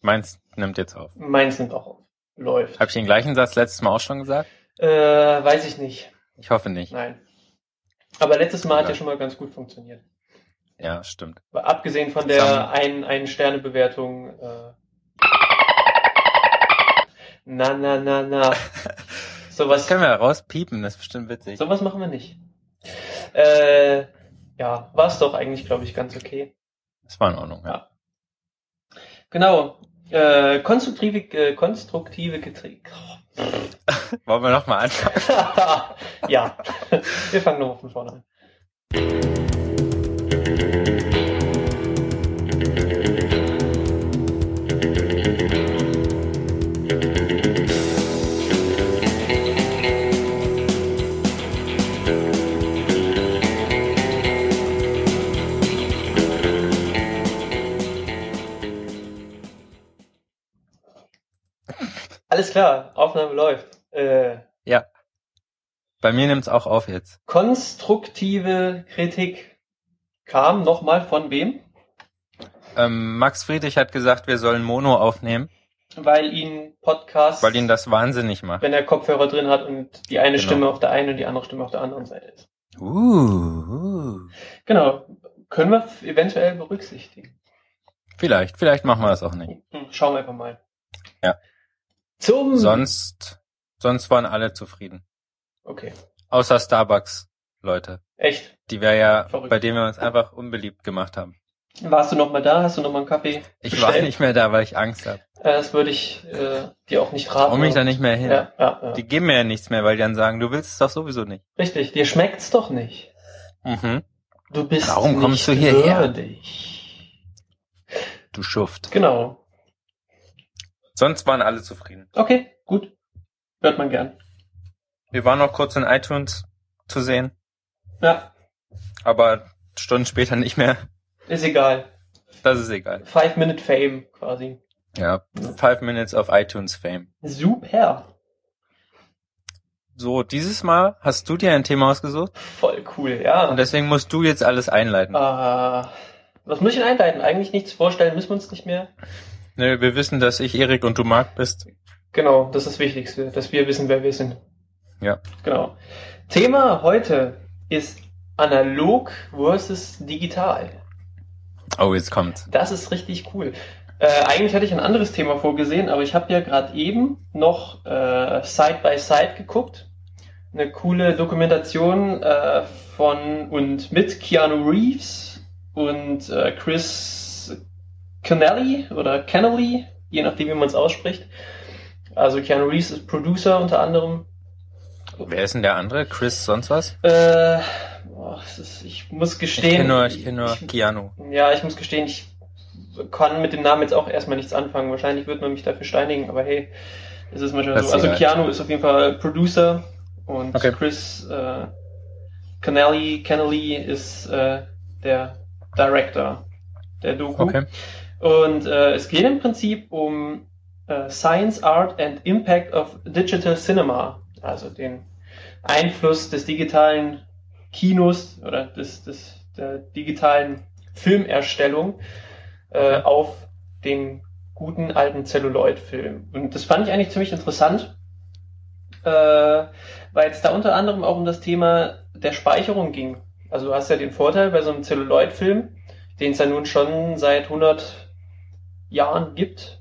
Meins nimmt jetzt auf. Meins nimmt auch auf. Läuft. Habe ich den gleichen Satz letztes Mal auch schon gesagt? Äh, weiß ich nicht. Ich hoffe nicht. Nein. Aber letztes Mal hat Ja. ja schon mal ganz gut funktioniert. Ja, stimmt. Aber abgesehen von der ein, ein Sterne Bewertung. Äh, na na na na. Das Sowas, können wir rauspiepen, das ist bestimmt witzig. sowas machen wir nicht. Äh, ja, war es doch eigentlich, glaube ich, ganz okay. Das war in Ordnung, ja. Genau. Äh, konstruktive, äh, konstruktive Kritik. Wollen wir nochmal anfangen? ja, wir fangen nochmal von vorne an. Alles klar, Aufnahme läuft. Äh, Ja. Bei mir nimmt's auch auf jetzt. konstruktive Kritik kam nochmal von wem? Ähm, Max Friedrich hat gesagt, wir sollen Mono aufnehmen, Weil ihn Podcast, weil ihn das wahnsinnig macht. wenn er Kopfhörer drin hat und die eine Genau. Stimme auf der einen und die andere Stimme auf der anderen Seite ist. Uh, uh. Genau. Können wir eventuell berücksichtigen. Vielleicht, vielleicht machen wir das auch nicht. Hm, Schauen wir einfach mal. Ja. Zum. Sonst, sonst waren alle zufrieden. Okay. Außer Starbucks, Leute. Echt? Die wir ja, Verrückt. bei denen wir uns einfach unbeliebt gemacht haben. Warst du noch mal da? Hast du noch mal einen Kaffee? Ich war bestellt? nicht mehr da, weil ich Angst habe. Äh, Das würde ich äh, dir auch nicht raten. Warum mich da nicht mehr hin? Ja, ja, ja. Die geben mir ja nichts mehr, weil die dann sagen, du willst es doch sowieso nicht. Richtig. Dir schmeckt's doch nicht. Mhm. Du bist Warum kommst du hierher? würdig. Du Schuft. Genau. Sonst waren alle zufrieden. Okay, gut. Hört man gern. Wir waren noch kurz in iTunes zu sehen, Ja, aber Stunden später nicht mehr. ist egal. Das ist egal. Five Minute Fame quasi. Ja, five minutes of iTunes Fame. Super. So, dieses Mal hast du dir ein Thema ausgesucht Voll cool, ja. und deswegen musst du jetzt alles einleiten. Äh, was muss ich denn einleiten? Eigentlich nichts vorstellen, müssen wir uns nicht mehr. Nö, wir wissen, dass ich Erik und du Marc bist. Genau, das ist das Wichtigste, dass wir wissen, wer wir sind. Ja. Genau. Thema heute ist analog versus digital. Oh, jetzt kommt's. Das ist richtig cool. Äh, eigentlich hatte ich ein anderes Thema vorgesehen, aber ich habe ja gerade eben noch äh, Side by Side geguckt. Eine coole Dokumentation äh, von und mit Keanu Reeves und äh, Chris Kennelly oder Kennelly, je nachdem wie man es ausspricht. Also Keanu Reeves ist Producer unter anderem. Wer ist denn der andere? Chris sonst was? Äh, es ist, ich muss Ich gestehen. kenne nur, ich kenn nur ich- Keanu. ja, ich muss gestehen, ich kann mit dem Namen jetzt auch erstmal nichts anfangen. Wahrscheinlich wird man mich dafür steinigen, aber hey, es ist manchmal Das so. Also egal. Keanu ist auf jeden Fall Producer und Okay. Chris äh, Kennelly, Kennelly ist äh, der Director der Doku. Okay. Und äh, es geht im Prinzip um äh, Science, Art and Impact of Digital Cinema, also den Einfluss des digitalen Kinos oder des, des der digitalen Filmerstellung äh, auf den guten alten Celluloid-Film. Und das fand ich eigentlich ziemlich interessant, äh, weil es da unter anderem auch um das Thema der Speicherung ging. Also du hast ja den Vorteil bei so einem Celluloid-Film, den es ja nun schon seit 100 Jahren gibt,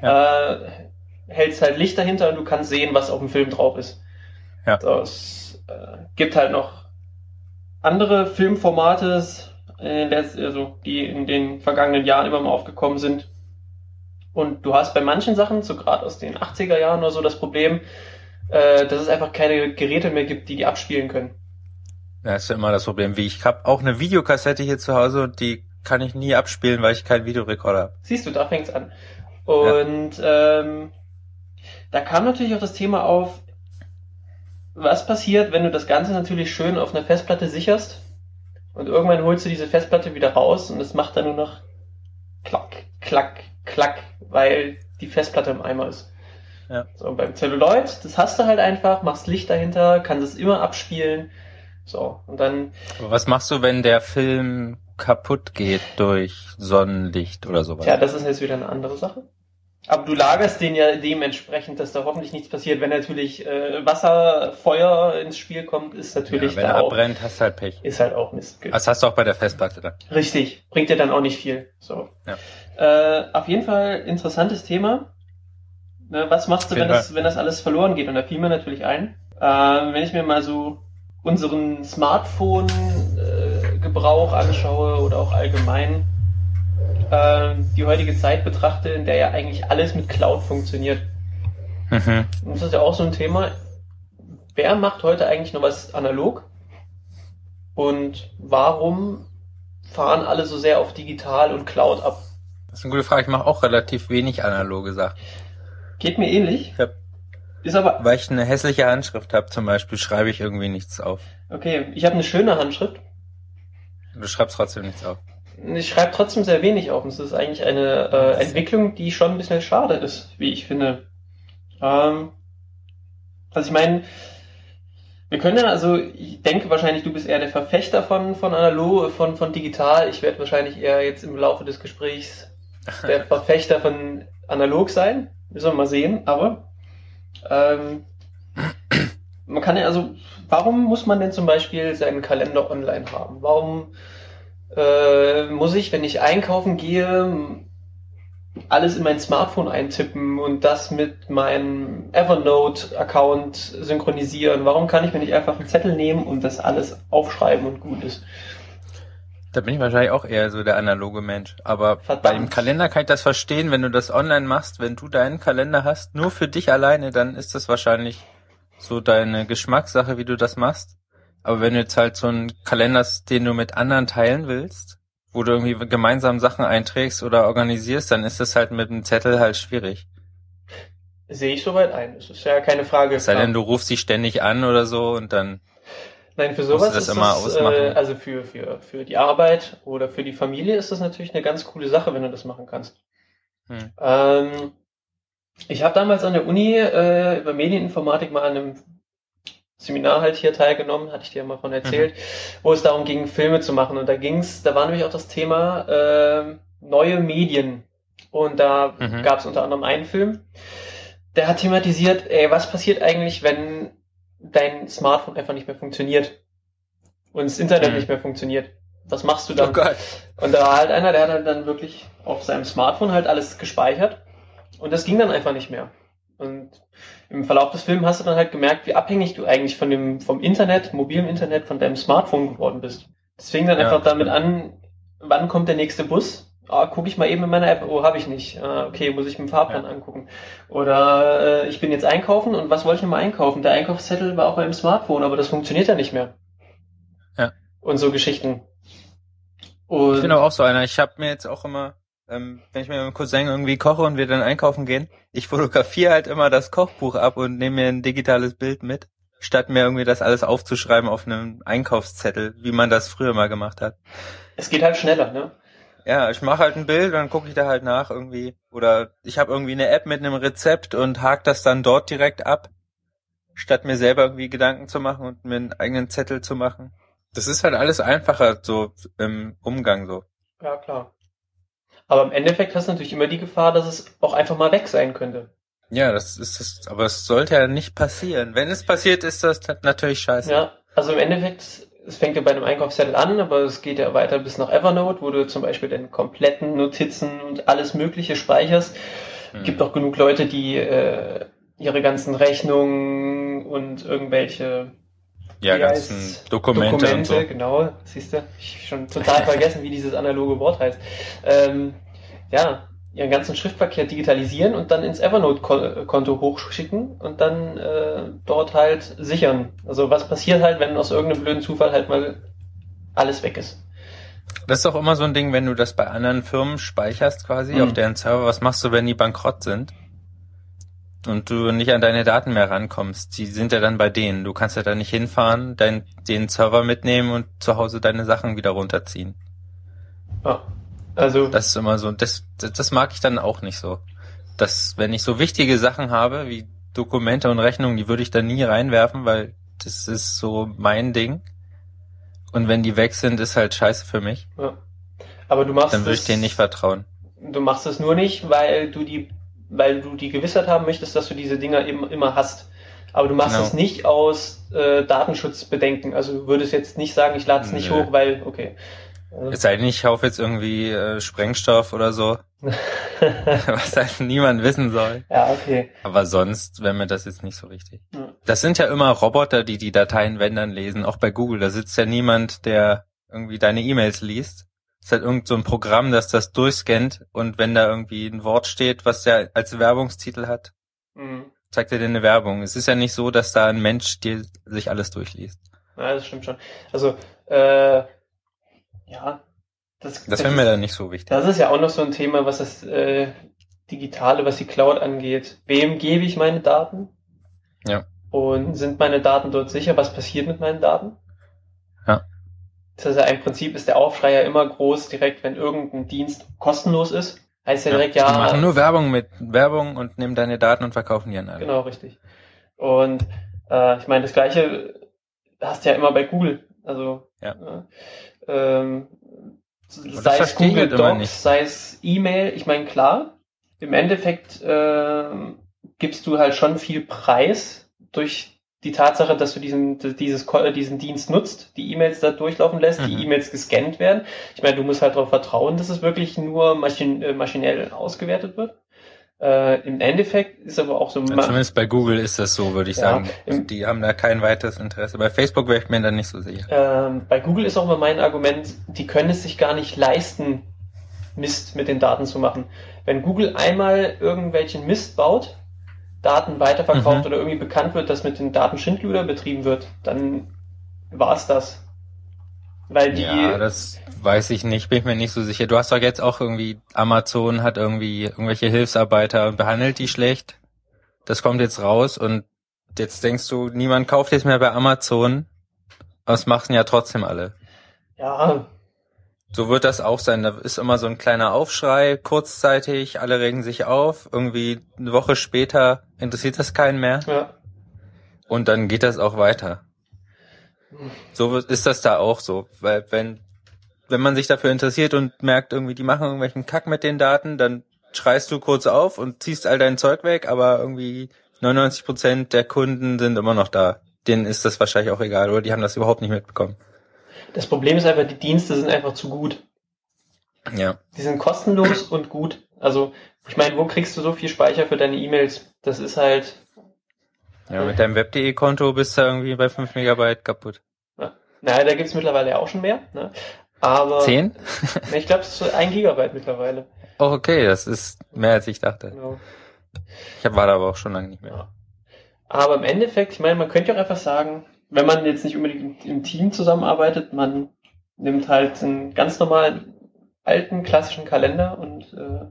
äh, hältst halt Licht dahinter und du kannst sehen, was auf dem Film drauf ist. Ja. Es äh, gibt halt noch andere Filmformate, äh, also die in den vergangenen Jahren immer mal aufgekommen sind. Und du hast bei manchen Sachen, so gerade aus den 80er Jahren oder so, das Problem, äh, dass es einfach keine Geräte mehr gibt, die die abspielen können. Das ist ja immer das Problem. Wie ich habe auch eine Videokassette hier zu Hause und die kann ich nie abspielen, weil ich keinen Videorekorder habe. Siehst du, da fängt's an. Und ähm, da kam natürlich auch das Thema auf, was passiert, wenn du das Ganze natürlich schön auf einer Festplatte sicherst und irgendwann holst du diese Festplatte wieder raus und es macht dann nur noch klack, klack, klack, weil die Festplatte im Eimer ist. Ja. So, beim Celluloid, das hast du halt einfach, machst Licht dahinter, kannst es immer abspielen. So, und dann Aber was machst du, wenn der Film kaputt geht durch Sonnenlicht oder sowas. Ja, das ist jetzt wieder eine andere Sache. Aber du lagerst den ja dementsprechend, dass da hoffentlich nichts passiert. Wenn natürlich äh, Wasser, Feuer ins Spiel kommt, ist natürlich ja, wenn da er auch, abbrennt, hast du halt Pech. ist halt auch Mist. Das hast du auch bei der Festplatte dann. Richtig, bringt dir dann auch nicht viel. So. Ja. Äh, auf jeden Fall interessantes Thema. Ne, was machst du, wenn das, wenn das alles verloren geht? Und da fiel mir natürlich ein, äh, wenn ich mir mal so unseren Smartphone-Gebrauch anschaue oder auch allgemein äh, die heutige Zeit betrachte, in der ja eigentlich alles mit Cloud funktioniert. Mhm. Und das ist ja auch so ein Thema. Wer macht heute eigentlich noch was analog? Und warum fahren alle so sehr auf digital und Cloud ab? Das ist eine gute Frage. Ich mache auch relativ wenig analoge Sachen. Geht mir ähnlich. Ich hab, Ist aber, weil ich eine hässliche Handschrift habe zum Beispiel, schreibe ich irgendwie nichts auf. okay, ich habe eine schöne Handschrift. Du schreibst trotzdem nichts auf. Ich schreibe trotzdem sehr wenig auf. Und es ist eigentlich eine äh, Entwicklung, die schon ein bisschen schade ist, wie ich finde. Ähm, also ich meine, wir können ja, also ich denke wahrscheinlich, du bist eher der Verfechter von, von analog, von, von digital. Ich werde wahrscheinlich eher jetzt im Laufe des Gesprächs der Verfechter von analog sein. Müssen wir mal sehen, aber ähm, man kann ja also, warum muss man denn zum Beispiel seinen Kalender online haben? Warum äh, muss ich, wenn ich einkaufen gehe, alles in mein Smartphone eintippen und das mit meinem Evernote-Account synchronisieren? Warum kann ich mir nicht einfach einen Zettel nehmen und das alles aufschreiben und gut ist? Da bin ich wahrscheinlich auch eher so der analoge Mensch. Aber Verdammt. bei dem Kalender kann ich das verstehen, wenn du das online machst, wenn du deinen Kalender hast, nur für dich alleine, dann ist das wahrscheinlich so deine Geschmackssache, wie du das machst. Aber wenn du jetzt halt so einen Kalender hast, den du mit anderen teilen willst, wo du irgendwie gemeinsam Sachen einträgst oder organisierst, dann ist das halt mit dem Zettel halt schwierig. Sehe ich soweit ein. Das ist ja keine Frage. Es sei denn, du rufst sie ständig an oder so und dann Nein, für sowas das ist immer das, ausmachen? äh, also für, für, für die Arbeit oder für die Familie ist das natürlich eine ganz coole Sache, wenn du das machen kannst. Hm. Ähm, ich habe damals an der Uni äh, über Medieninformatik mal an einem Seminar halt hier teilgenommen, hatte ich dir mal von erzählt, wo es darum ging, Filme zu machen. Und da ging's, da war nämlich auch das Thema äh, neue Medien. Und da Mhm. gab es unter anderem einen Film, der hat thematisiert, ey, was passiert eigentlich, wenn dein Smartphone einfach nicht mehr funktioniert und das Internet Mhm. nicht mehr funktioniert? Was machst du Oh dann? Gott. Und da war halt einer, der hat halt dann wirklich auf seinem Smartphone halt alles gespeichert und das ging dann einfach nicht mehr. Und im Verlauf des Films hast du dann halt gemerkt, wie abhängig du eigentlich von dem, vom Internet, mobilem Internet, von deinem Smartphone geworden bist. Es fing dann Ja, einfach damit an, wann kommt der nächste Bus? Ah, gucke ich mal eben in meiner App, oh, habe ich nicht. Ah, okay, muss ich mit dem Fahrplan Ja. angucken. Oder äh, ich bin jetzt einkaufen und was wollte ich mal einkaufen? Der Einkaufszettel war auch beim Smartphone, aber das funktioniert ja nicht mehr. Ja. Und so Geschichten. Und Ich bin auch so einer. Ich habe mir jetzt auch immer, ähm, wenn ich mit meinem Cousin irgendwie koche und wir dann einkaufen gehen, ich fotografiere halt immer das Kochbuch ab und nehme mir ein digitales Bild mit, statt mir irgendwie das alles aufzuschreiben auf einem Einkaufszettel, wie man das früher mal gemacht hat. es geht halt schneller, ne? Ja, ich mache halt ein Bild und dann gucke ich da halt nach irgendwie. Oder ich habe irgendwie eine App mit einem Rezept und hake das dann dort direkt ab, statt mir selber irgendwie Gedanken zu machen und mir einen eigenen Zettel zu machen. Das ist halt alles einfacher so im Umgang so. Ja, klar. Aber im Endeffekt hast du natürlich immer die Gefahr, dass es auch einfach mal weg sein könnte. Ja, das ist das, aber es sollte ja nicht passieren. Wenn es passiert, ist das natürlich scheiße. Ja, also im Endeffekt, es fängt ja bei einem Einkaufszettel an, aber es geht ja weiter bis nach Evernote, wo du zum Beispiel deine kompletten Notizen und alles Mögliche speicherst. Hm. gibt auch genug Leute, die äh, ihre ganzen Rechnungen und irgendwelche ja, ganzen? Dokumente, Dokumente, und so. genau, siehst du, ich schon total vergessen, wie dieses analoge Wort heißt. Ähm, ja, ihren ganzen Schriftverkehr digitalisieren und dann ins Evernote-Konto hochschicken und dann äh, dort halt sichern. Also was passiert halt, wenn aus irgendeinem blöden Zufall halt mal alles weg ist? Das ist auch immer so ein Ding, wenn du das bei anderen Firmen speicherst quasi Mhm. auf deren Server. Was machst du, wenn die bankrott sind? Und du nicht an deine Daten mehr rankommst. Die sind ja dann bei denen. Du kannst ja da nicht hinfahren, dein, den Server mitnehmen und zu Hause deine Sachen wieder runterziehen. Ja, also Das ist immer so, das, das, das mag ich dann auch nicht so. Dass, wenn ich so wichtige Sachen habe, wie Dokumente und Rechnungen, die würde ich da nie reinwerfen, weil das ist so mein Ding. Und wenn die weg sind, ist halt scheiße für mich. ja. Aber du machst Dann würde ich denen nicht vertrauen. du machst es nur nicht, weil du die, weil du die Gewissheit haben möchtest, dass du diese Dinger eben, immer hast. Aber du machst Genau. es nicht aus äh, Datenschutzbedenken. Also du würdest jetzt nicht sagen, ich lade es nicht hoch, weil, okay. Es sei denn, ich kaufe jetzt irgendwie äh, Sprengstoff oder so, was halt niemand wissen soll. ja, okay. Aber sonst wäre mir das jetzt nicht so wichtig. Ja. Das sind ja immer Roboter, die die Dateien, wenn dann lesen, auch bei Google. Da sitzt ja niemand, der irgendwie deine E-Mails liest. Ist halt irgend so ein Programm, das das durchscannt und wenn da irgendwie ein Wort steht, was der als Werbungstitel hat, Mhm. zeigt er dir eine Werbung. Es ist ja nicht so, dass da ein Mensch dir sich alles durchliest. Ja, das stimmt schon. Also, äh, ja, das, Das wäre mir dann nicht so wichtig. Das ist ja auch noch so ein Thema, was das äh, Digitale, was die Cloud angeht. Wem gebe ich meine Daten? Ja. Und sind meine Daten dort sicher? Was passiert mit meinen Daten? Das ist ja im Prinzip ist der Aufschrei ja immer groß, direkt wenn irgendein Dienst kostenlos ist. Heißt ja direkt, ja, Die machen nur Werbung mit Werbung und nehmen deine Daten und verkaufen die an alle. Genau, richtig. Und äh, ich meine, das gleiche hast du ja immer bei Google. Also Ja. äh, ähm, sei es Google halt Docs, nicht. sei es E-Mail, ich meine, klar, im Endeffekt ähm, gibst du halt schon viel Preis durch die Tatsache, dass du diesen, dieses, äh, diesen Dienst nutzt, die E-Mails da durchlaufen lässt, die Mhm. E-Mails gescannt werden. Ich meine, du musst halt darauf vertrauen, dass es wirklich nur maschin äh, maschinell ausgewertet wird. Äh, Im Endeffekt ist aber auch so, Ja, zumindest bei Google ist das so, würde ich Ja, sagen. im- Die haben da kein weiteres Interesse. Bei Facebook wäre ich mir dann nicht so sicher. ähm, bei Google ist auch immer mein Argument, die können es sich gar nicht leisten, Mist mit den Daten zu machen. Wenn Google einmal irgendwelchen Mist baut, Daten weiterverkauft Mhm. oder irgendwie bekannt wird, dass mit den Daten Schindluder betrieben wird, dann war's das. Weil die, Ja, das weiß ich nicht, bin ich mir nicht so sicher. Du hast doch jetzt auch irgendwie, Amazon hat irgendwie irgendwelche Hilfsarbeiter und behandelt die schlecht. Das kommt jetzt raus und jetzt denkst du, niemand kauft jetzt mehr bei Amazon. Aber das machen ja trotzdem alle. ja, So wird das auch sein. Da ist immer so ein kleiner Aufschrei, kurzzeitig, alle regen sich auf, irgendwie eine Woche später interessiert das keinen mehr ja, und dann geht das auch weiter. So ist das da auch so, weil wenn wenn man sich dafür interessiert und merkt irgendwie, die machen irgendwelchen Kack mit den Daten, dann schreist du kurz auf und ziehst all dein Zeug weg, aber irgendwie 99 Prozent der Kunden sind immer noch da. Denen ist das wahrscheinlich auch egal oder die haben das überhaupt nicht mitbekommen. Das Problem ist einfach, die Dienste sind einfach zu gut. Ja. Die sind kostenlos und gut. Also, ich meine, wo kriegst du so viel Speicher für deine E-Mails? Das ist halt, Ja, mit deinem Web.de-Konto bist du irgendwie bei 5 Megabyte kaputt. naja, da gibt's mittlerweile auch schon mehr, ne? Aber 10? Ne, Ich glaube, es ist so ein Gigabyte mittlerweile. Oh, okay, das ist mehr als ich dachte. Genau. Ich hab- war da aber auch schon lange nicht mehr. Ja. Aber im Endeffekt, ich meine, man könnte ja auch einfach sagen, wenn man jetzt nicht unbedingt im Team zusammenarbeitet, man nimmt halt einen ganz normalen alten klassischen Kalender und äh,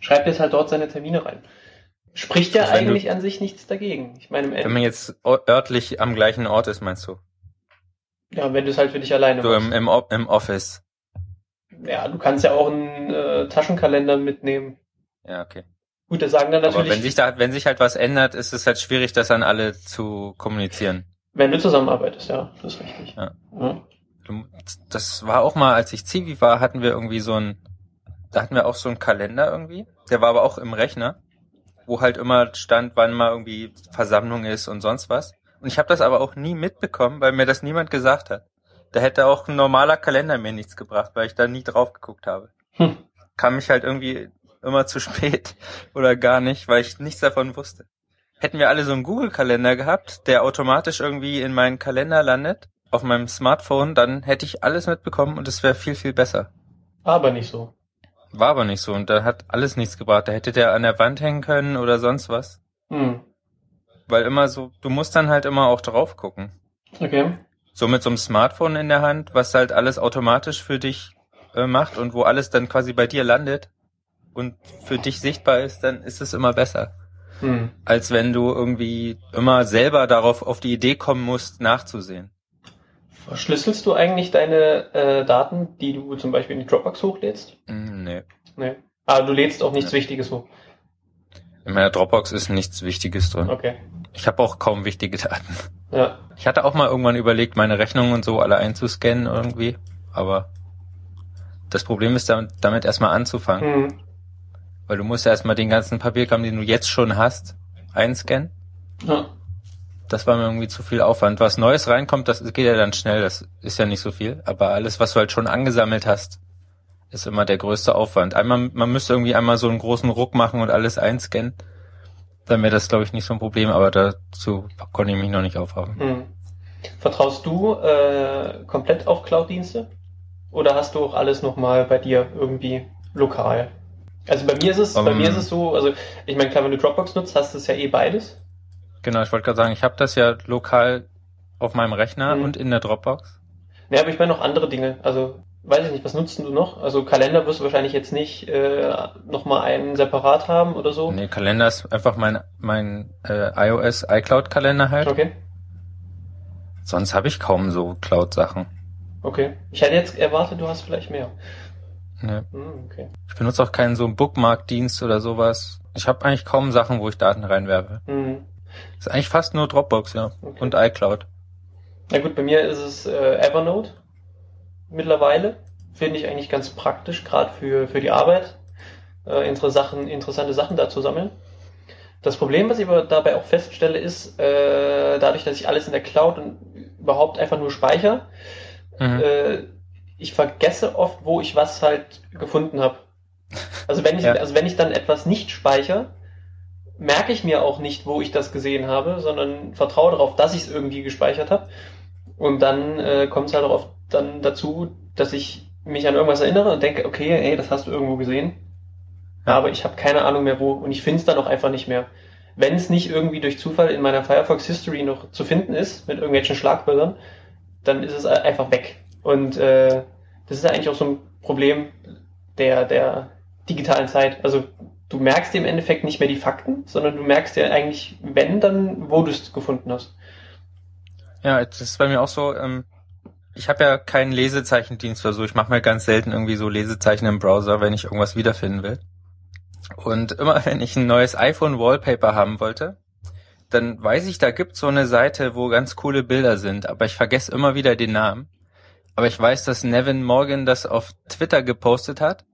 schreibt jetzt halt dort seine Termine rein. Spricht ja Also wenn du- eigentlich an sich nichts dagegen. Ich meine, im Wenn man jetzt örtlich am gleichen Ort ist, meinst du? ja, wenn du es halt für dich alleine So im, machst. im, O- im Office. Ja, du kannst ja auch einen äh, Taschenkalender mitnehmen. Ja, okay. Gut, das sagen dann Aber natürlich, wenn sich da, wenn sich halt was ändert, ist es halt schwierig, das an alle zu kommunizieren. Wenn du zusammenarbeitest, ja, das ist richtig. Ja. Ja. Das war auch mal, als ich Zivi war, hatten wir irgendwie so ein, da hatten wir auch so einen Kalender irgendwie. Der war aber auch im Rechner, wo halt immer stand, wann mal irgendwie Versammlung ist und sonst was. Und ich habe das aber auch nie mitbekommen, weil mir das niemand gesagt hat. Da hätte auch ein normaler Kalender mir nichts gebracht, weil ich da nie drauf geguckt habe. Hm. Kam mich halt irgendwie immer zu spät oder gar nicht, weil ich nichts davon wusste. Hätten wir alle so einen Google-Kalender gehabt, der automatisch irgendwie in meinen Kalender landet, auf meinem Smartphone, dann hätte ich alles mitbekommen und es wäre viel, viel besser. Aber nicht so. War aber nicht so und da hat alles nichts gebracht. Da hätte der an der Wand hängen können oder sonst was. Hm. Weil immer so, du musst dann halt immer auch drauf gucken. Okay. So mit so einem Smartphone in der Hand, was halt alles automatisch für dich äh, macht und wo alles dann quasi bei dir landet und für dich sichtbar ist, dann ist es immer besser. Hm. Als wenn du irgendwie immer selber darauf auf die Idee kommen musst, nachzusehen. Verschlüsselst du eigentlich deine äh, Daten, die du zum Beispiel in die Dropbox hochlädst? Mm, Nee. Nee. Aber du lädst auch nichts Wichtiges hoch. In meiner Dropbox ist nichts Wichtiges drin. Okay. Ich habe auch kaum wichtige Daten. Ja. Ich hatte auch mal irgendwann überlegt, meine Rechnungen und so alle einzuscannen irgendwie, aber das Problem ist damit, damit erstmal anzufangen. Mhm. Weil du musst ja erstmal den ganzen Papierkram, den du jetzt schon hast, einscannen. Ja. Das war mir irgendwie zu viel Aufwand. Was Neues reinkommt, das geht ja dann schnell, das ist ja nicht so viel. Aber alles, was du halt schon angesammelt hast, ist immer der größte Aufwand. Einmal, man müsste irgendwie einmal so einen großen Ruck machen und alles einscannen. Dann wäre das, glaube ich, nicht so ein Problem, aber dazu konnte ich mich noch nicht aufhaben. Mhm. Vertraust du äh, komplett auf Cloud-Dienste? Oder hast du auch alles nochmal bei dir irgendwie lokal? Also bei mir ist es, bei Um, mir ist es so, also ich meine, klar, wenn du Dropbox nutzt, hast du es ja eh beides. Genau, ich wollte gerade sagen, ich habe das ja lokal auf meinem Rechner Mhm. und in der Dropbox. Ja, aber ich meine noch andere Dinge. Also weiß ich nicht, was nutzt du noch? Also Kalender wirst du wahrscheinlich jetzt nicht äh, nochmal einen separat haben oder so. Nee, Kalender ist einfach mein, mein äh, iOS iCloud-Kalender halt. Okay, Sonst habe ich kaum so Cloud-Sachen. okay. Ich hätte jetzt erwartet, du hast vielleicht mehr. Nee. Hm, okay. Ich benutze auch keinen so Bookmark-Dienst oder sowas. Ich habe eigentlich kaum Sachen, wo ich Daten reinwerfe. Hm. ist eigentlich fast nur Dropbox, ja. Okay. Und iCloud. Na gut, bei mir ist es äh, Evernote mittlerweile. Finde ich eigentlich ganz praktisch, gerade für, für die Arbeit, äh, Sachen, interessante Sachen da zu sammeln. Das Problem, was ich aber dabei auch feststelle, ist, äh, dadurch, dass ich alles in der Cloud und überhaupt einfach nur speichere, Mhm. äh, ich vergesse oft, wo ich was halt gefunden habe. Also wenn ich, Ja. also wenn ich dann etwas nicht speichere, merke ich mir auch nicht, wo ich das gesehen habe, sondern vertraue darauf, dass ich es irgendwie gespeichert habe. Und dann äh, kommt es halt auch oft dann dazu, dass ich mich an irgendwas erinnere und denke, okay, ey, das hast du irgendwo gesehen. Ja. Aber ich habe keine Ahnung mehr wo und ich finde es dann auch einfach nicht mehr. Wenn es nicht irgendwie durch Zufall in meiner Firefox History noch zu finden ist, mit irgendwelchen Schlagwörtern, dann ist es einfach weg. Und äh, das ist ja eigentlich auch so ein Problem der, der digitalen Zeit. Also du merkst im Endeffekt nicht mehr die Fakten, sondern du merkst ja eigentlich, wenn, dann, wo du es gefunden hast. Ja, das ist bei mir auch so. Ähm, ich habe ja keinen Lesezeichendienst oder so. Ich mache mir ganz selten irgendwie so Lesezeichen im Browser, wenn ich irgendwas wiederfinden will. Und immer wenn ich ein neues iPhone-Wallpaper haben wollte, dann weiß ich, da gibt's so eine Seite, wo ganz coole Bilder sind, aber ich vergesse immer wieder den Namen. Aber ich weiß, dass Nevin Morgan das auf Twitter gepostet hat.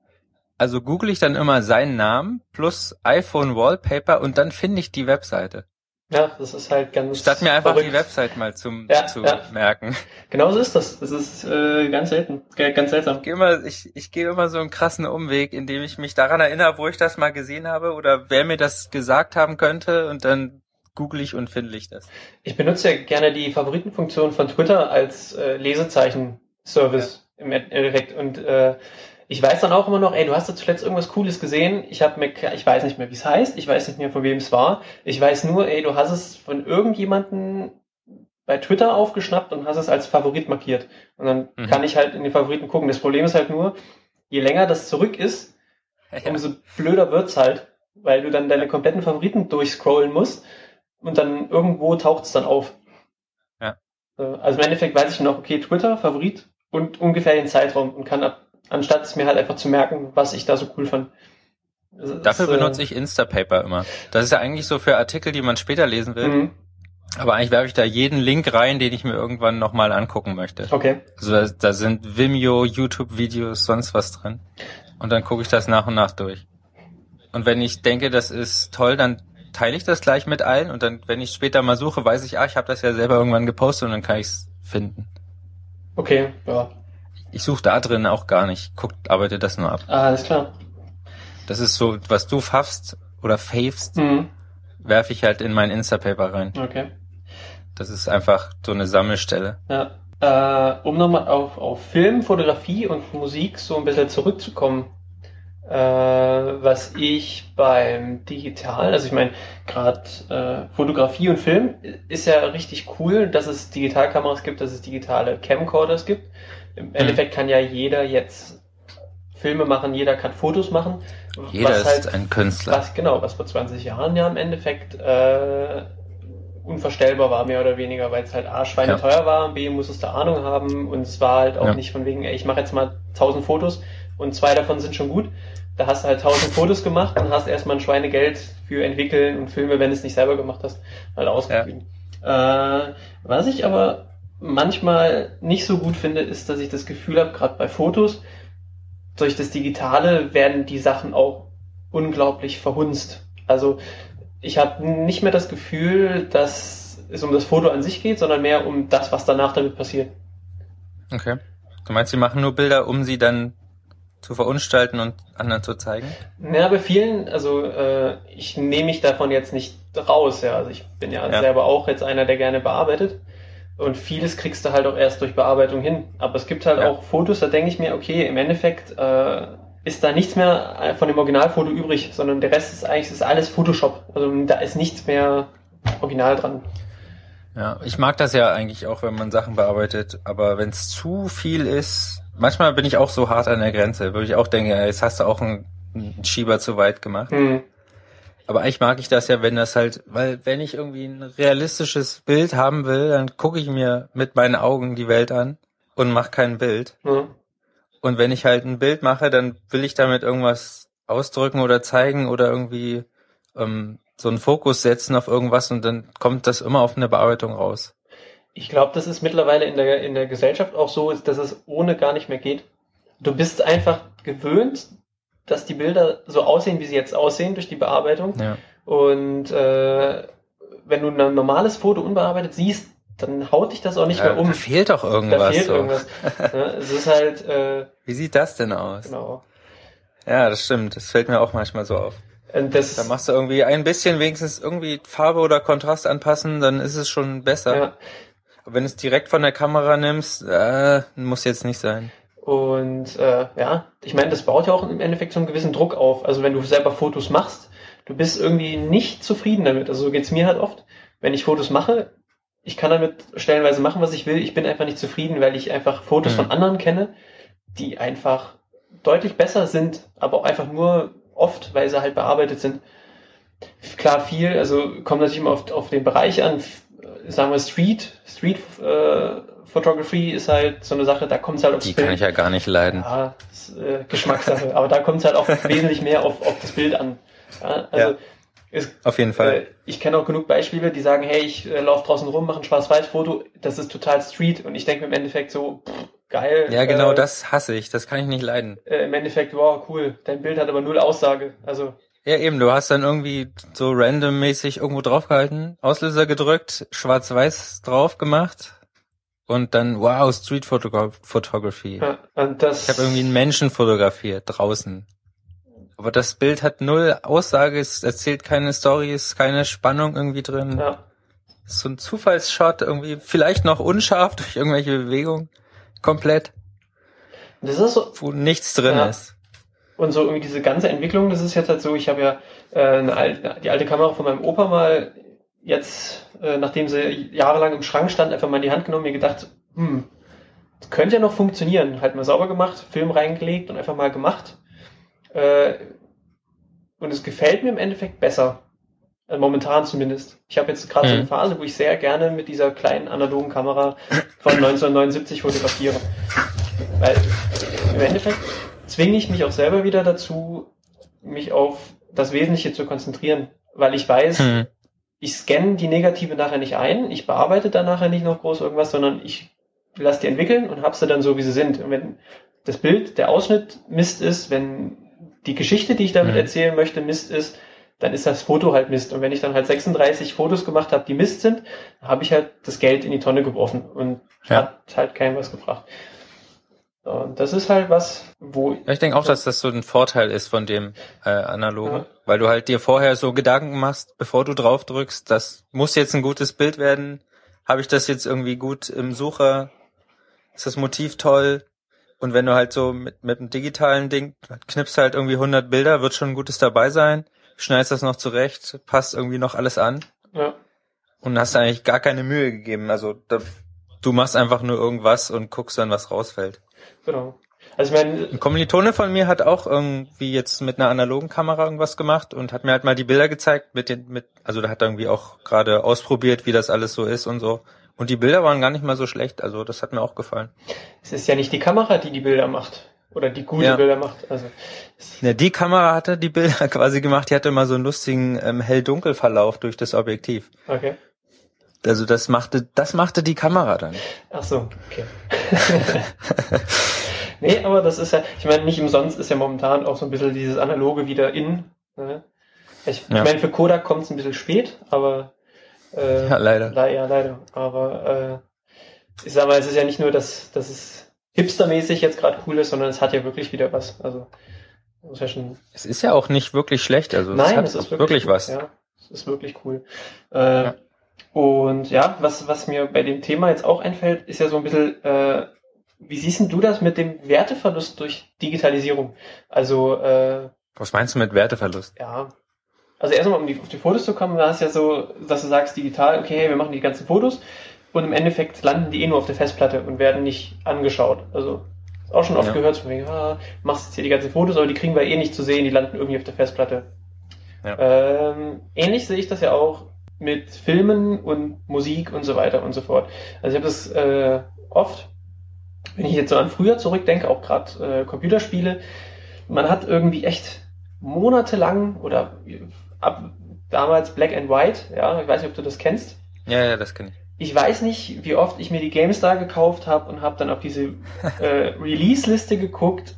Also google ich dann immer seinen Namen plus iPhone Wallpaper und dann finde ich die Webseite. Ja, das ist halt ganz. Statt mir einfach verrückt. die Website mal zum, Ja, zu ja. merken. Genau so ist das. Das ist äh, ganz selten. Ganz seltsam. Ich gehe immer, ich, ich gehe immer so einen krassen Umweg, indem ich mich daran erinnere, wo ich das mal gesehen habe oder wer mir das gesagt haben könnte und dann google ich und finde ich das. Ich benutze ja gerne die Favoritenfunktion von Twitter als äh, Lesezeichen-Service im Endeffekt. Und äh, ich weiß dann auch immer noch, ey, du hast da zuletzt irgendwas Cooles gesehen. Ich habe mir, ich weiß nicht mehr, wie es heißt. Ich weiß nicht mehr, von wem es war. Ich weiß nur, ey, du hast es von irgendjemanden bei Twitter aufgeschnappt und hast es als Favorit markiert. Und dann Mhm. kann ich halt in den Favoriten gucken. Das Problem ist halt nur, je länger das zurück ist, Ja. umso blöder wird's halt, weil du dann deine kompletten Favoriten durchscrollen musst und dann irgendwo taucht's dann auf. Ja. Äh, Also im Endeffekt weiß ich noch, okay, Twitter, Favorit und ungefähr den Zeitraum und kann ab, anstatt es mir halt einfach zu merken, was ich da so cool fand. Dafür äh, benutze ich Instapaper immer. Das ist ja eigentlich so für Artikel, die man später lesen will. Mhm. Aber eigentlich werfe ich da jeden Link rein, den ich mir irgendwann nochmal angucken möchte. Okay. Also da, da sind Vimeo, YouTube-Videos, sonst was drin. Und dann gucke ich das nach und nach durch. Und wenn ich denke, das ist toll, dann teile ich das gleich mit allen. Und dann, wenn ich später mal suche, weiß ich, ah, ich habe das ja selber irgendwann gepostet und dann kann ich es finden. Okay, ja. Ich suche da drin auch gar nicht. Guck, arbeite das nur ab. Ah, alles klar. Das ist so, was du faffst oder favest, Mhm. werfe ich halt in mein Instapaper rein. Okay. Das ist einfach so eine Sammelstelle. Ja. Äh, um nochmal auf, auf Film, Fotografie und Musik so ein bisschen zurückzukommen, äh, was ich beim Digital, also ich meine, gerade äh, Fotografie und Film ist ja richtig cool, dass es Digitalkameras gibt, dass es digitale Camcorders gibt. Im Endeffekt kann ja jeder jetzt Filme machen, jeder kann Fotos machen. Jeder was ist halt ein Künstler. was genau, was vor 20 Jahren ja im Endeffekt äh, unvorstellbar war, mehr oder weniger, weil es halt A, Schweine Ja. teuer war, B, musstest du Ahnung haben und es war halt auch Ja. nicht von wegen, ey, ich mache jetzt mal 1000 Fotos und zwei davon sind schon gut. Da hast du halt 1000 Fotos gemacht und hast erstmal ein Schweinegeld für entwickeln und Filme, wenn du es nicht selber gemacht hast, halt ausgegeben. Äh, was ich aber manchmal nicht so gut finde, ist, dass ich das Gefühl habe, gerade bei Fotos, durch das Digitale werden die Sachen auch unglaublich verhunzt. Also ich habe nicht mehr das Gefühl, dass es um das Foto an sich geht, sondern mehr um das, was danach damit passiert. Okay. Du meinst, sie machen nur Bilder, um sie dann zu verunstalten und anderen zu zeigen? Ja, bei vielen, also äh, ich nehme mich davon jetzt nicht raus, ja. Also ich bin ja, ja, selber auch jetzt einer, der gerne bearbeitet. Und vieles kriegst du halt auch erst durch Bearbeitung hin. Aber es gibt halt ja. auch Fotos, da denke ich mir, okay, im Endeffekt äh, ist da nichts mehr von dem Originalfoto übrig, sondern der Rest ist eigentlich ist alles Photoshop. Also da ist nichts mehr original dran. Ja, ich mag das ja eigentlich auch, wenn man Sachen bearbeitet, aber wenn es zu viel ist, manchmal bin ich auch so hart an der Grenze, würde ich auch denken, jetzt hast du auch einen, einen Schieber zu weit gemacht. Mhm. Aber eigentlich mag ich das ja, wenn das halt, weil wenn ich irgendwie ein realistisches Bild haben will, dann gucke ich mir mit meinen Augen die Welt an und mache kein Bild. Mhm. Und wenn ich halt ein Bild mache, dann will ich damit irgendwas ausdrücken oder zeigen oder irgendwie ähm, so einen Fokus setzen auf irgendwas und dann kommt das immer auf eine Bearbeitung raus. Ich glaube, das ist mittlerweile in der, in der Gesellschaft auch so, dass es ohne gar nicht mehr geht. Du bist einfach gewöhnt, dass die Bilder so aussehen, wie sie jetzt aussehen durch die Bearbeitung. Ja. Und äh, wenn du ein normales Foto unbearbeitet siehst, dann haut dich das auch nicht ja, mehr um. Da fehlt doch irgendwas. Da fehlt so. irgendwas. ja, es ist halt. Äh, wie sieht das denn aus? Genau. Ja, das stimmt. Das fällt mir auch manchmal so auf. Das, da machst du irgendwie ein bisschen wenigstens irgendwie Farbe oder Kontrast anpassen, dann ist es schon besser. Ja. Aber wenn du es direkt von der Kamera nimmst, äh, muss jetzt nicht sein. Und äh, ja, ich meine, das baut ja auch im Endeffekt so einen gewissen Druck auf. Also wenn du selber Fotos machst, du bist irgendwie nicht zufrieden damit. Also so geht's mir halt oft. Wenn ich Fotos mache, ich kann damit stellenweise machen, was ich will. Ich bin einfach nicht zufrieden, weil ich einfach Fotos mhm. von anderen kenne, die einfach deutlich besser sind, aber auch einfach nur oft, weil sie halt bearbeitet sind. Klar, viel, also kommt natürlich immer auf, auf den Bereich an. Sagen wir Street, Street äh, Photography ist halt so eine Sache, da kommt es halt aufs Die Bild. kann ich ja gar nicht leiden. Ja, ist, äh, Geschmackssache. aber da kommt es halt auch wesentlich mehr auf, auf das Bild an. Ja, also ja, ist, auf jeden Fall. Äh, ich kenne auch genug Beispiele, die sagen, hey, ich äh, laufe draußen rum, mache ein Schwarz-Weiß-Foto, das ist total Street und ich denke im Endeffekt so, pff, geil. Ja, genau, äh, das hasse ich, das kann ich nicht leiden. Äh, Im Endeffekt, wow, cool, dein Bild hat aber null Aussage. Also ja, eben, du hast dann irgendwie so randommäßig irgendwo draufgehalten, Auslöser gedrückt, schwarz-weiß drauf gemacht und dann, wow, Street Photography. Ja, und das ich habe irgendwie einen Menschen fotografiert draußen. Aber das Bild hat null Aussage, es erzählt keine Story, ist keine Spannung irgendwie drin. Ja. So ein Zufallsshot, irgendwie vielleicht noch unscharf durch irgendwelche Bewegungen komplett. Das ist so. Wo nichts drin ja. ist. Und so irgendwie diese ganze Entwicklung, das ist jetzt halt so, ich habe ja äh, alte, die alte Kamera von meinem Opa mal jetzt, äh, nachdem sie jahrelang im Schrank stand, einfach mal in die Hand genommen, mir gedacht, hm, das könnte ja noch funktionieren. Halt mal sauber gemacht, Film reingelegt und einfach mal gemacht. Äh, und es gefällt mir im Endeffekt besser. Äh, momentan zumindest. Ich habe jetzt gerade mhm. so eine mhm. Phase, wo ich sehr gerne mit dieser kleinen analogen Kamera von 1979 fotografiere. Weil im Endeffekt zwinge ich mich auch selber wieder dazu, mich auf das Wesentliche zu konzentrieren. Weil ich weiß, mhm. ich scanne die Negative nachher nicht ein, ich bearbeite da nachher nicht noch groß irgendwas, sondern ich lasse die entwickeln und habe sie dann so, wie sie sind. Und wenn das Bild, der Ausschnitt Mist ist, wenn die Geschichte, die ich damit mhm. erzählen möchte, Mist ist, dann ist das Foto halt Mist. Und wenn ich dann halt 36 Fotos gemacht habe, die Mist sind, habe ich halt das Geld in die Tonne geworfen und ja. hat halt keinem was gebracht. Und das ist halt was, wo. ich denke auch, dass das so ein Vorteil ist von dem äh, analogen, ja. weil du halt dir vorher so Gedanken machst, bevor du drauf drückst, das muss jetzt ein gutes Bild werden. Habe ich das jetzt irgendwie gut im Sucher? Ist das Motiv toll? Und wenn du halt so mit, mit einem digitalen Ding knippst halt irgendwie 100 Bilder, wird schon ein gutes dabei sein schneidest das noch zurecht, passt irgendwie noch alles an. Ja. Und hast eigentlich gar keine Mühe gegeben. Also da, du machst einfach nur irgendwas und guckst dann, was rausfällt. Genau. Also ich meine, ein Kommilitone von mir hat auch irgendwie jetzt mit einer analogen Kamera irgendwas gemacht und hat mir halt mal die Bilder gezeigt mit den, mit, also da hat er irgendwie auch gerade ausprobiert, wie das alles so ist und so. Und die Bilder waren gar nicht mal so schlecht, also das hat mir auch gefallen. Es ist ja nicht die Kamera, die die Bilder macht oder die gute ja. Bilder macht. Also ja, die Kamera hatte die Bilder quasi gemacht. Die hatte mal so einen lustigen ähm, Hell-Dunkel-Verlauf durch das Objektiv. Okay. Also das machte, das machte die Kamera dann. Ach so, okay. nee, aber das ist ja, ich meine, nicht umsonst ist ja momentan auch so ein bisschen dieses Analoge wieder in. Ne? Ich, ja. ich meine, für Kodak kommt es ein bisschen spät, aber äh, ja, leider. Le ja, leider. Aber äh, ich sag mal, es ist ja nicht nur, dass, dass es hipstermäßig jetzt gerade cool ist, sondern es hat ja wirklich wieder was. Also ist ja schon. Es ist ja auch nicht wirklich schlecht, also Nein, es hat es ist wirklich, wirklich was. Ja, es ist wirklich cool. Äh, ja. Und ja, was, was mir bei dem Thema jetzt auch einfällt, ist ja so ein bisschen, äh, wie siehst du das mit dem Werteverlust durch Digitalisierung? Also äh, Was meinst du mit Werteverlust? Ja. Also erstmal, um die, auf die Fotos zu kommen, war es ja so, dass du sagst digital, okay, wir machen die ganzen Fotos und im Endeffekt landen die eh nur auf der Festplatte und werden nicht angeschaut. Also auch schon oft ja. gehört, von wegen, ah, machst jetzt hier die ganzen Fotos, aber die kriegen wir eh nicht zu sehen, die landen irgendwie auf der Festplatte. Ja. Ähm, ähnlich sehe ich das ja auch mit Filmen und Musik und so weiter und so fort. Also ich habe das äh, oft, wenn ich jetzt so an früher zurückdenke, auch gerade äh, Computerspiele, man hat irgendwie echt monatelang oder ab damals Black and White, ja, ich weiß nicht, ob du das kennst. Ja, ja, das kenne ich ich weiß nicht, wie oft ich mir die GameStar gekauft habe und habe dann auf diese äh, Release-Liste geguckt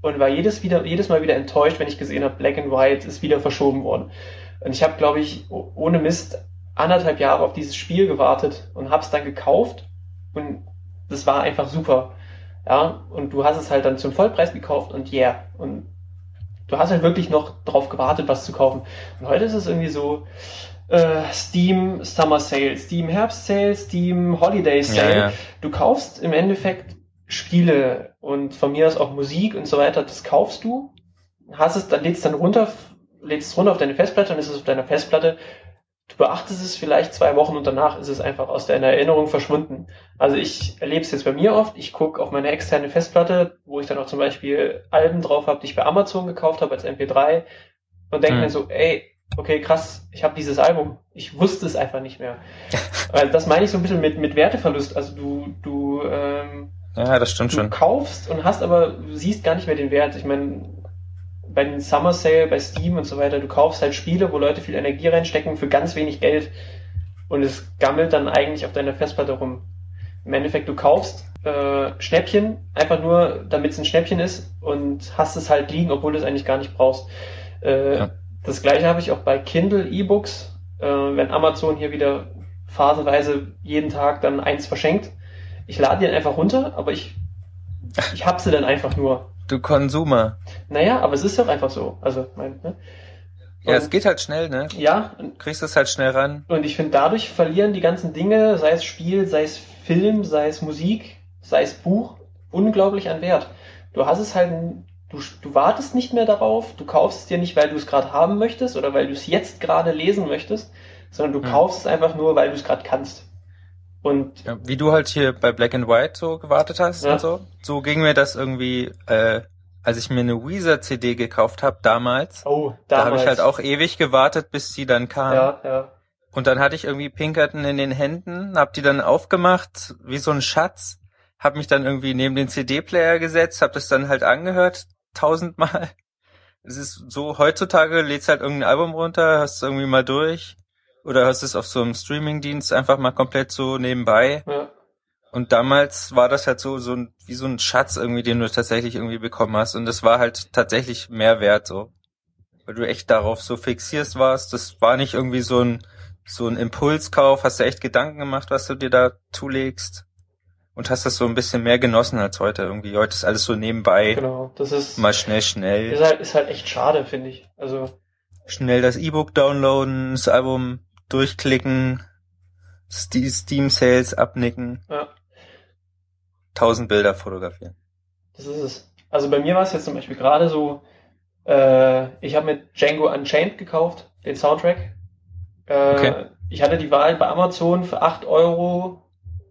und war jedes, wieder, jedes Mal wieder enttäuscht, wenn ich gesehen habe, Black and White ist wieder verschoben worden. Und ich habe, glaube ich, ohne Mist anderthalb Jahre auf dieses Spiel gewartet und habe es dann gekauft und das war einfach super. Ja, und du hast es halt dann zum Vollpreis gekauft und yeah. Und du hast halt wirklich noch drauf gewartet, was zu kaufen. Und heute ist es irgendwie so, äh, Steam Summer Sale, Steam Herbst Sale, Steam Holiday Sale. Ja, ja. Du kaufst im Endeffekt Spiele und von mir aus auch Musik und so weiter, das kaufst du, hast es, dann lädst dann runter, lädst es runter auf deine Festplatte und ist es auf deiner Festplatte. Du beachtest es vielleicht zwei Wochen und danach ist es einfach aus deiner Erinnerung verschwunden. Also ich erlebe es jetzt bei mir oft. Ich gucke auf meine externe Festplatte, wo ich dann auch zum Beispiel Alben drauf habe, die ich bei Amazon gekauft habe als MP3 und denke hm. mir so, ey, okay, krass, ich habe dieses Album. Ich wusste es einfach nicht mehr. Weil das meine ich so ein bisschen mit, mit Werteverlust. Also du, du, ähm, ja, das stimmt du schon. kaufst und hast aber, du siehst gar nicht mehr den Wert. Ich meine, bei den Summer Sale, bei Steam und so weiter, du kaufst halt Spiele, wo Leute viel Energie reinstecken für ganz wenig Geld und es gammelt dann eigentlich auf deiner Festplatte rum. Im Endeffekt, du kaufst äh, Schnäppchen, einfach nur, damit es ein Schnäppchen ist und hast es halt liegen, obwohl du es eigentlich gar nicht brauchst. Äh, ja. Das gleiche habe ich auch bei Kindle E-Books. Äh, wenn Amazon hier wieder phasenweise jeden Tag dann eins verschenkt. Ich lade die dann einfach runter, aber ich, ich hab sie dann einfach nur. Du Konsumer. Naja, aber es ist doch einfach so. Also, mein, ne? ja, es geht halt schnell, ne? Ja. Du kriegst es halt schnell ran. Und ich finde, dadurch verlieren die ganzen Dinge, sei es Spiel, sei es Film, sei es Musik, sei es Buch, unglaublich an Wert. Du hast es halt Du, du wartest nicht mehr darauf, du kaufst es dir nicht, weil du es gerade haben möchtest oder weil du es jetzt gerade lesen möchtest, sondern du mhm. kaufst es einfach nur, weil du es gerade kannst. Und ja, wie du halt hier bei Black and White so gewartet hast ja. und so, so ging mir das irgendwie, äh, als ich mir eine Weezer CD gekauft habe damals. Oh, damals. Da habe ich halt auch ewig gewartet, bis sie dann kam. Ja, ja. Und dann hatte ich irgendwie Pinkerton in den Händen, hab die dann aufgemacht, wie so ein Schatz, hab mich dann irgendwie neben den CD-Player gesetzt, hab das dann halt angehört, tausendmal. Es ist so, heutzutage lädst halt irgendein Album runter, hast es irgendwie mal durch. Oder hast es auf so einem Streamingdienst einfach mal komplett so nebenbei. Ja. Und damals war das halt so, so ein, wie so ein Schatz irgendwie, den du tatsächlich irgendwie bekommen hast. Und das war halt tatsächlich mehr wert, so. Weil du echt darauf so fixierst warst. Das war nicht irgendwie so ein, so ein Impulskauf. Hast du echt Gedanken gemacht, was du dir da zulegst und hast das so ein bisschen mehr genossen als heute irgendwie. Heute ist alles so nebenbei. Genau, das ist mal schnell, schnell. Ist halt, ist halt echt schade, finde ich. Also schnell das E-Book downloaden, das Album durchklicken, Steam Sales abnicken. Ja. Tausend Bilder fotografieren. Das ist es. Also bei mir war es jetzt zum Beispiel gerade so, äh, ich habe mir Django Unchained gekauft, den Soundtrack. Äh, okay. Ich hatte die Wahl bei Amazon für acht Euro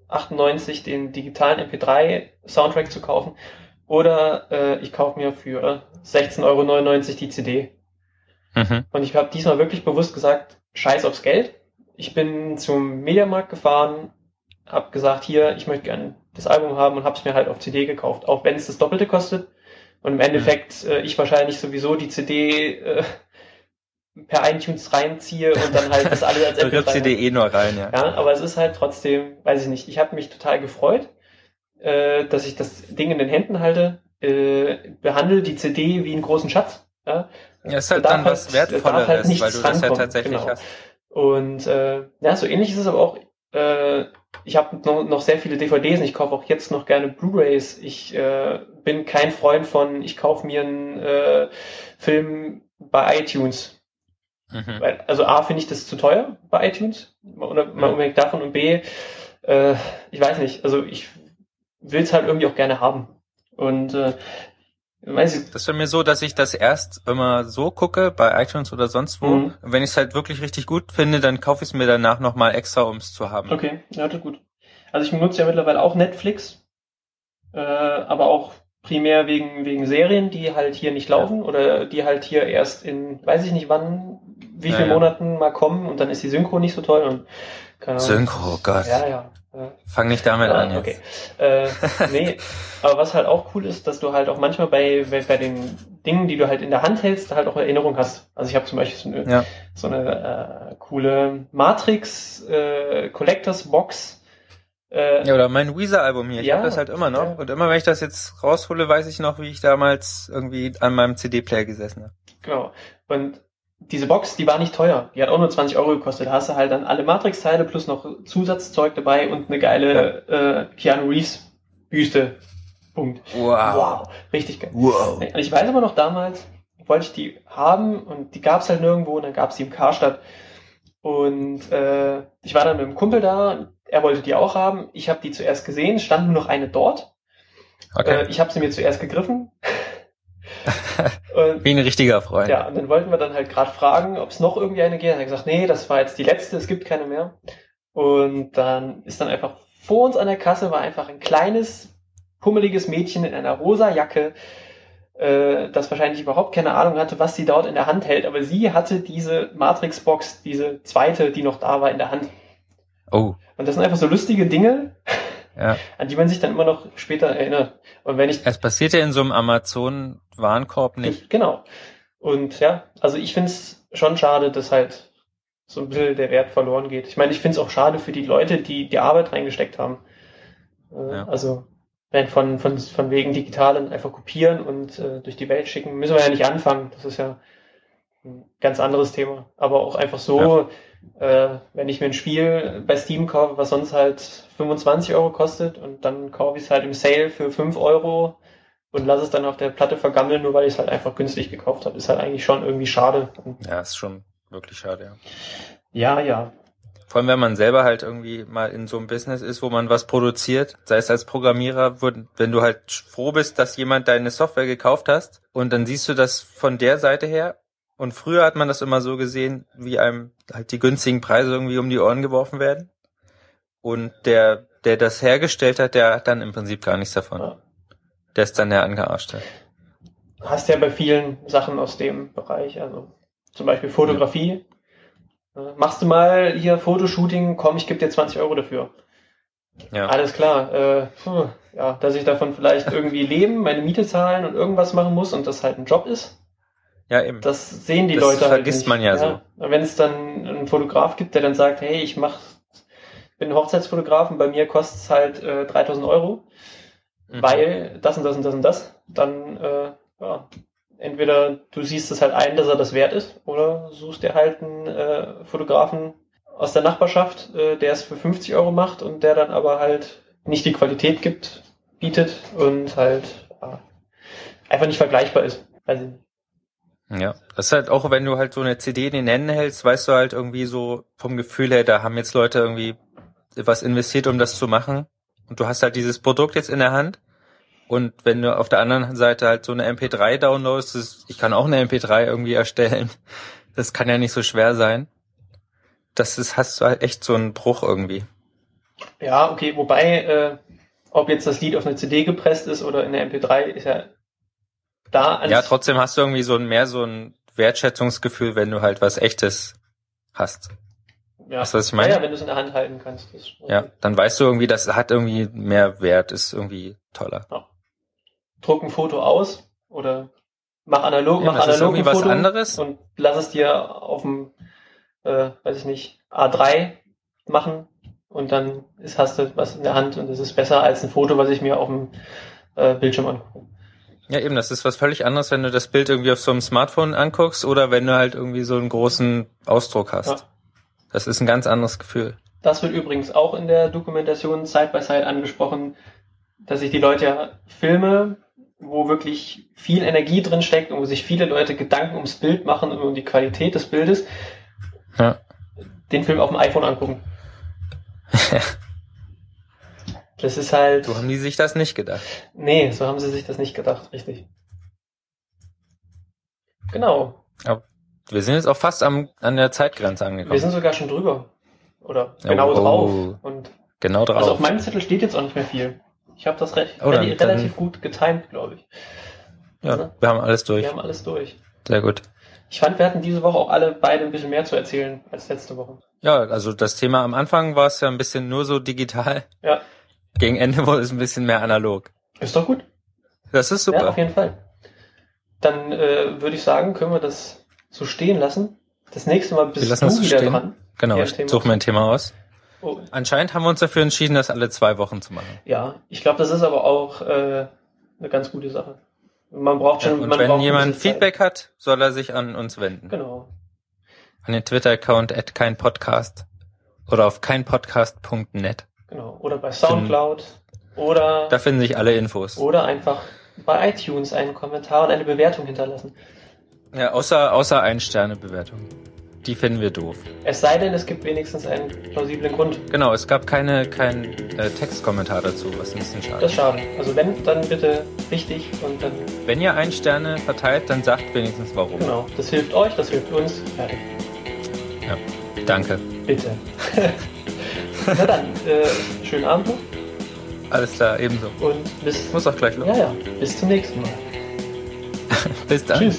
98 den digitalen MP3 Soundtrack zu kaufen oder äh, ich kaufe mir für 16,99 Euro die CD. Mhm. Und ich habe diesmal wirklich bewusst gesagt, scheiß aufs Geld. Ich bin zum Mediamarkt gefahren, habe gesagt, hier, ich möchte gerne das Album haben und habe es mir halt auf CD gekauft, auch wenn es das Doppelte kostet. Und im Endeffekt mhm. äh, ich wahrscheinlich sowieso die CD äh, per iTunes reinziehe und dann halt das alles als MP3. Du die eh nur rein, ja. Ja, aber es ist halt trotzdem, weiß ich nicht, ich habe mich total gefreut, äh, dass ich das Ding in den Händen halte, äh, behandle die CD wie einen großen Schatz. Ja, ja ist halt dann was halt, Wertvolleres, halt weil du das ja tatsächlich genau. hast. Und äh, ja, so ähnlich ist es aber auch. Äh, ich habe noch, noch sehr viele DVDs und ich kaufe auch jetzt noch gerne Blu-rays. Ich äh, bin kein Freund von, ich kaufe mir einen äh, Film bei iTunes. Mhm. Weil, also A finde ich das zu teuer bei iTunes, mal unabhängig davon und B, äh, ich weiß nicht, also ich will es halt irgendwie auch gerne haben. Und äh, weiß ich. Das ist bei mir so, dass ich das erst immer so gucke, bei iTunes oder sonst wo. Mhm. Wenn ich es halt wirklich richtig gut finde, dann kaufe ich es mir danach nochmal extra, um es zu haben. Okay, ja, ist gut. Also ich benutze ja mittlerweile auch Netflix, äh, aber auch primär wegen, wegen Serien, die halt hier nicht laufen ja. oder die halt hier erst in, weiß ich nicht wann, wie viele ja, ja. Monaten mal kommen und dann ist die Synchro nicht so toll und keine Synchro, oh Gott. Ja, ja. Fang nicht damit ah, an jetzt. Okay. Äh, nee, aber was halt auch cool ist, dass du halt auch manchmal bei, bei, bei den Dingen, die du halt in der Hand hältst, halt auch Erinnerung hast. Also ich habe zum Beispiel so eine, ja. so eine äh, coole Matrix äh, Collectors Box. Äh, ja, oder mein Weezer-Album hier. Ich ja, habe das halt immer noch. Ja. Und immer wenn ich das jetzt raushole, weiß ich noch, wie ich damals irgendwie an meinem CD-Player gesessen habe. Genau. Und diese Box, die war nicht teuer. Die hat auch nur 20 Euro gekostet. Da hast du halt dann alle Matrix-Teile plus noch Zusatzzeug dabei und eine geile ja. äh, Keanu Reeves Büste. Punkt. Wow. wow. Richtig geil. Wow. Und ich weiß aber noch damals, wollte ich die haben und die gab's halt nirgendwo und dann gab's die im Karstadt. Und äh, ich war dann mit einem Kumpel da, er wollte die auch haben. Ich habe die zuerst gesehen, stand nur noch eine dort. Okay. Äh, ich habe sie mir zuerst gegriffen. Und, Wie ein richtiger Freund. Ja, und dann wollten wir dann halt gerade fragen, ob es noch irgendwie eine geht. Er hat gesagt, nee, das war jetzt die letzte, es gibt keine mehr. Und dann ist dann einfach vor uns an der Kasse war einfach ein kleines, pummeliges Mädchen in einer rosa Jacke, äh, das wahrscheinlich überhaupt keine Ahnung hatte, was sie dort in der Hand hält, aber sie hatte diese Matrix-Box, diese zweite, die noch da war, in der Hand. Oh. Und das sind einfach so lustige Dinge, ja. an die man sich dann immer noch später erinnert. Und wenn ich. Es passiert ja in so einem Amazon-Warenkorb nicht. Genau. Und ja, also ich finde es schon schade, dass halt so ein bisschen der Wert verloren geht. Ich meine, ich finde es auch schade für die Leute, die die Arbeit reingesteckt haben. Äh, ja. Also wenn von, von, von wegen Digitalen einfach kopieren und äh, durch die Welt schicken, müssen wir ja nicht anfangen. Das ist ja ein ganz anderes Thema. Aber auch einfach so, ja. Äh, wenn ich mir ein Spiel bei Steam kaufe, was sonst halt 25 Euro kostet und dann kaufe ich es halt im Sale für 5 Euro und lasse es dann auf der Platte vergammeln, nur weil ich es halt einfach günstig gekauft habe, ist halt eigentlich schon irgendwie schade. Ja, ist schon wirklich schade, ja. Ja, ja. Vor allem, wenn man selber halt irgendwie mal in so einem Business ist, wo man was produziert, sei es als Programmierer, wenn du halt froh bist, dass jemand deine Software gekauft hast und dann siehst du das von der Seite her und früher hat man das immer so gesehen, wie einem halt die günstigen Preise irgendwie um die Ohren geworfen werden und der, der das hergestellt hat, der hat dann im Prinzip gar nichts davon. Ja. Der ist dann der Angearschte. Hast ja bei vielen Sachen aus dem Bereich, also zum Beispiel Fotografie. Ja. Machst du mal hier Fotoshooting, komm, ich gebe dir 20 Euro dafür. Ja. Alles klar. Äh, puh, ja, dass ich davon vielleicht irgendwie leben, meine Miete zahlen und irgendwas machen muss und das halt ein Job ist. Ja, eben. Das sehen die das Leute halt vergisst man ja, ja so. Wenn es dann einen Fotograf gibt, der dann sagt, hey, ich mach, bin Hochzeitsfotograf und bei mir kostet es halt äh, 3000 Euro, mhm. weil das und das und das und das, dann äh, ja, entweder du siehst es halt ein, dass er das wert ist, oder suchst dir halt einen äh, Fotografen aus der Nachbarschaft, äh, der es für 50 Euro macht und der dann aber halt nicht die Qualität gibt, bietet und halt ja, einfach nicht vergleichbar ist. Also, ja, das ist halt auch, wenn du halt so eine CD in den Händen hältst, weißt du halt irgendwie so vom Gefühl her, da haben jetzt Leute irgendwie was investiert, um das zu machen. Und du hast halt dieses Produkt jetzt in der Hand und wenn du auf der anderen Seite halt so eine MP3 downloadst, das, ich kann auch eine MP3 irgendwie erstellen. Das kann ja nicht so schwer sein. Das ist, hast du halt echt so einen Bruch irgendwie. Ja, okay, wobei, äh, ob jetzt das Lied auf eine CD gepresst ist oder in der MP3, ist ja da Ja, trotzdem hast du irgendwie so ein mehr so ein Wertschätzungsgefühl, wenn du halt was echtes hast. Ja. Weißt du, was ich meine? Ja, wenn du es in der Hand halten kannst. ja, dann weißt du irgendwie, das hat irgendwie mehr Wert, ist irgendwie toller. Ja druck ein Foto aus oder mach analog, ja, mach analog ein Foto was anderes und lass es dir auf dem, äh, weiß ich nicht, A3 machen und dann ist, hast du was in der Hand und das ist besser als ein Foto, was ich mir auf dem äh, Bildschirm angucke. Ja, eben, das ist was völlig anderes, wenn du das Bild irgendwie auf so einem Smartphone anguckst oder wenn du halt irgendwie so einen großen Ausdruck hast. Ja. Das ist ein ganz anderes Gefühl. Das wird übrigens auch in der Dokumentation Side by Side angesprochen, dass sich die Leute ja Filme, wo wirklich viel Energie drin steckt und wo sich viele Leute Gedanken ums Bild machen und um die Qualität des Bildes, Ja. den Film auf dem iPhone angucken. Das ist halt. So haben die sich das nicht gedacht. Nee, so haben sie sich das nicht gedacht, richtig. Genau. Wir sind jetzt auch fast am, an der Zeitgrenze Wir angekommen. sind sogar schon drüber. Oder Oh, genau oh. drauf. Und Genau drauf. also auf meinem Zettel steht jetzt auch nicht mehr viel. Ich habe das recht, Oh, dann- rel- dann- relativ gut getimed, glaube ich. ja, wir haben alles durch. Wir haben alles durch. Sehr gut. Ich fand, wir hatten diese Woche auch alle beide ein bisschen mehr zu erzählen als letzte Woche. Ja, also das Thema am Anfang war es ja ein bisschen nur so digital. Ja, Gegen Ende wurde es ein bisschen mehr analog. ist doch gut. Das ist Ja, super. auf jeden Fall. Dann äh, würde ich sagen, können wir das so stehen lassen. Das nächste Mal bist Wir lassen du es so wieder stehen. dran. genau, Ja, ich Thema. suche mir ein Thema aus. Oh, Anscheinend haben wir uns dafür entschieden, das alle zwei Wochen zu machen. ja, ich glaube, das ist aber auch äh, eine ganz gute Sache. Man braucht Ja, schon. und man wenn jemand bisschen Zeit. Feedback hat, soll er sich an uns wenden. Genau. An den Twitter-Account at keinpodcast oder auf keinpodcast.net. Genau. Oder bei Soundcloud. Oder, Da finden sich alle Infos. oder einfach bei iTunes einen Kommentar und eine Bewertung hinterlassen. Ja, außer, außer Ein-Sterne-Bewertung. Die finden wir doof. Es sei denn, es gibt wenigstens einen plausiblen Grund. Genau, es gab keine, kein äh, Textkommentar dazu, was ein bisschen schade Das ist. schade. Also wenn, dann bitte richtig und dann, Wenn ihr Ein-Sterne verteilt, dann sagt wenigstens warum. genau. Das hilft euch, das hilft uns. Fertig. Ja, danke. Bitte. Na dann, äh, schönen Abend noch Alles klar, ebenso. und bis, Ich muss auch gleich los. ja, ja, bis zum nächsten Mal. Bis dann. Tschüss.